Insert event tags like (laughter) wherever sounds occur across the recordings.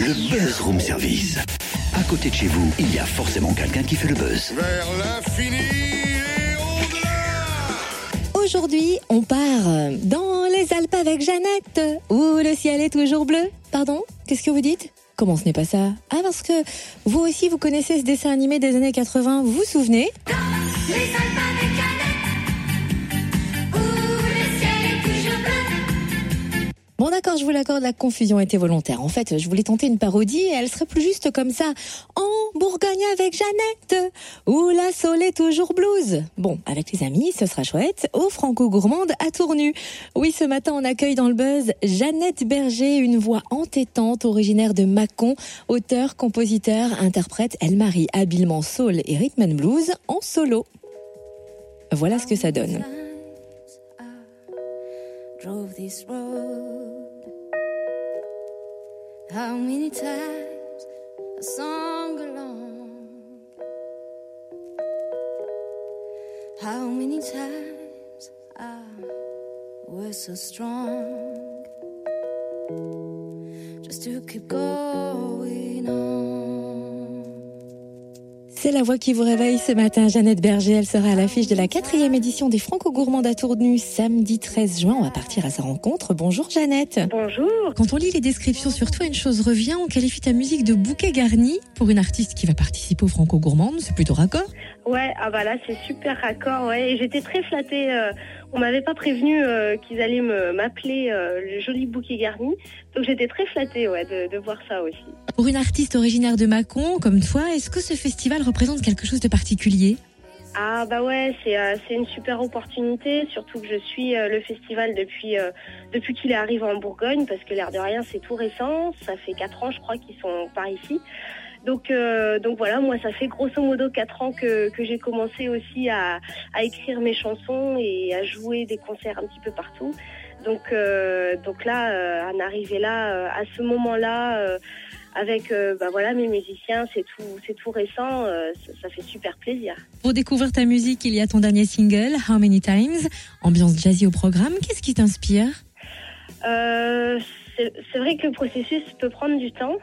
Le Buzz Room Service. À côté de chez vous, il y a forcément quelqu'un qui fait le buzz. Vers l'infini et au-delà Aujourd'hui, on part dans les Alpes avec Jeannette, où le ciel est toujours bleu. Pardon Qu'est-ce que vous dites? Comment ce n'est pas ça? Ah, parce que vous aussi, vous connaissez ce dessin animé des années 80, vous vous souvenez? Les Alpes Bon d'accord, je vous l'accorde, la confusion était volontaire. En fait, je voulais tenter une parodie et elle serait plus juste comme ça. En Bourgogne avec Jeannette, où la sole est toujours blues. Bon, avec les amis, ce sera chouette. Au Franco-Gourmande à Tournu. Oui, ce matin, on accueille dans le buzz Jeannette Berger, une voix entêtante, originaire de Mâcon, auteur, compositeur, interprète. Elle marie habilement soul et rhythm and blues en solo. Voilà ce que ça donne. Drove this road. How many times I sung along? How many times I was so strong just to keep going on. C'est la voix qui vous réveille ce matin, Jeannette Berger. Elle sera à l'affiche de la quatrième édition des Franco-Gourmands à Tournu, samedi 13 juin. On va partir à sa rencontre. Bonjour Jeannette. Bonjour. Quand on lit les descriptions sur toi, une chose revient, on qualifie ta musique de bouquet garni pour une artiste qui va participer aux Franco-Gourmandes. C'est plutôt raccord. Ouais, ah bah là c'est super raccord. Ouais, et j'étais très flattée. euh, on m'avait pas prévenu euh, qu'ils allaient me m'appeler euh, le joli bouquet garni, donc j'étais très flattée ouais de, de voir ça aussi. Pour une artiste originaire de Mâcon, comme toi, est-ce que ce festival représente quelque chose de particulier? Ah bah ouais, c'est euh, c'est une super opportunité, surtout que je suis le festival depuis depuis qu'il est arrivé en Bourgogne, parce que l'air de rien c'est tout récent. Ça fait quatre ans je crois qu'ils sont par ici. Donc, euh, donc voilà, moi ça fait grosso modo quatre ans que, que j'ai commencé aussi à, à écrire mes chansons et à jouer des concerts un petit peu partout. Donc, euh, donc là, euh, en arriver là, à ce moment-là, avec euh, bah voilà mes musiciens, c'est tout, c'est tout récent, euh, ça, ça fait super plaisir. Pour découvrir ta musique, il y a ton dernier single, How Many Times, ambiance jazzy au programme. Qu'est-ce qui t'inspire? Euh, c'est vrai que le processus peut prendre du temps,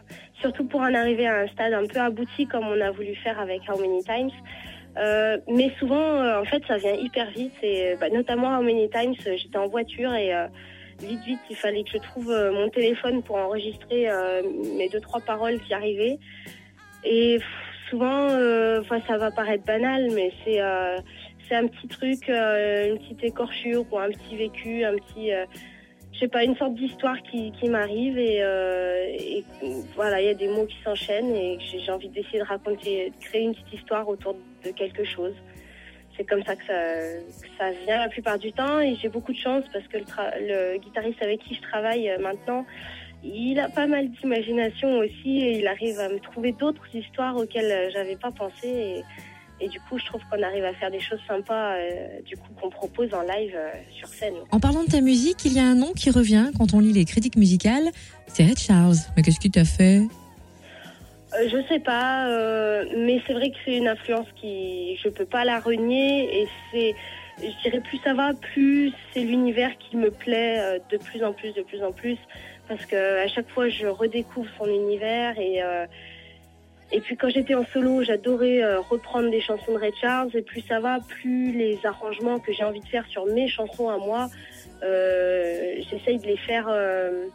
surtout pour en arriver à un stade un peu abouti comme on a voulu faire avec How Many Times. Euh, mais souvent, euh, en fait, ça vient hyper vite. Et bah, notamment How Many Times, euh, j'étais en voiture et euh, vite, vite, il fallait que je trouve euh, mon téléphone pour enregistrer euh, mes deux trois paroles qui arrivaient. Et souvent, euh, ça va paraître banal, mais c'est euh, c'est un petit truc, euh, une petite écorchure ou un petit vécu, un petit euh, je sais pas, une sorte d'histoire qui, m'arrive et, euh, et voilà, il y a des mots qui s'enchaînent et j'ai envie d'essayer de raconter, de créer une petite histoire autour de quelque chose. C'est comme ça que, ça vient la plupart du temps et j'ai beaucoup de chance parce que le, guitariste avec qui je travaille euh, maintenant, il a pas mal d'imagination aussi et il arrive à me trouver d'autres histoires auxquelles euh, j'avais pas pensé et du coup je trouve qu'on arrive à faire des choses sympas euh, du coup qu'on propose en live euh, sur scène. En parlant de ta musique, il y a un nom qui revient quand on lit les critiques musicales, c'est Red Charles. Mais qu'est-ce qu'il t'a fait? Euh, je sais pas, euh, mais c'est vrai que c'est une influence qui, je peux pas la renier et c'est, je dirais plus ça va, plus c'est l'univers qui me plaît de plus en plus, de plus en plus, parce que à chaque fois je redécouvre son univers et et puis quand j'étais en solo, j'adorais euh, reprendre des chansons de Ray Charles. Et plus ça va, plus les arrangements que j'ai envie de faire sur mes chansons à moi, euh, j'essaye de les faire. euh,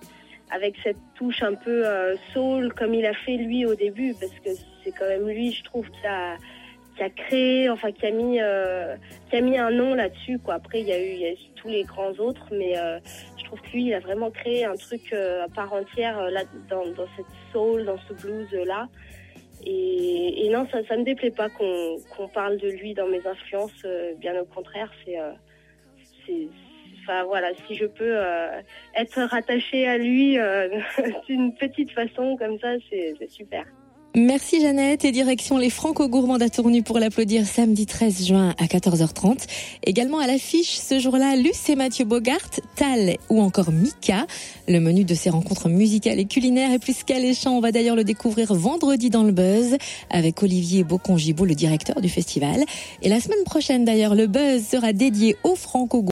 avec cette touche un peu soul comme il a fait lui au début. Parce que c'est quand même lui je trouve qui a qui créé enfin qui a mis un nom là-dessus après il y a eu tous les grands autres mais je trouve que lui il a vraiment créé un truc à part entière dans, dans cette soul dans ce blues là et, et non ça ça me déplaît pas qu'on parle de lui dans mes influences euh, bien au contraire c'est euh, c'est enfin voilà, si je peux euh, être rattachée à lui euh, (laughs) d'une petite façon comme ça, c'est super. Merci Jeannette et direction les Franco-Gourmands à Tournu pour l'applaudir samedi 13 juin à 14h30. Également à l'affiche ce jour-là, Luce et Mathieu Bogart, Tal ou encore Mika. Le menu de ces rencontres musicales et culinaires est plus qu'alléchant. On va d'ailleurs le découvrir vendredi dans le Buzz avec Olivier Bocongibo, le directeur du festival. Et la semaine prochaine d'ailleurs, le Buzz sera dédié aux Franco